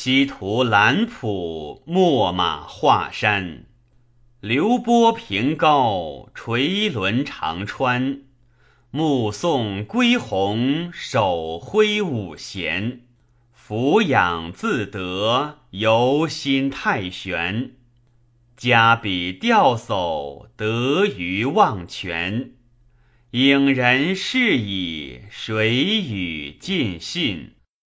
西涂兰圃秣马华山，流波平高垂纶长川，目送归鸿手挥五弦，俯仰自得游心太玄，加笔钓叟得于忘泉，影人是以谁与尽信？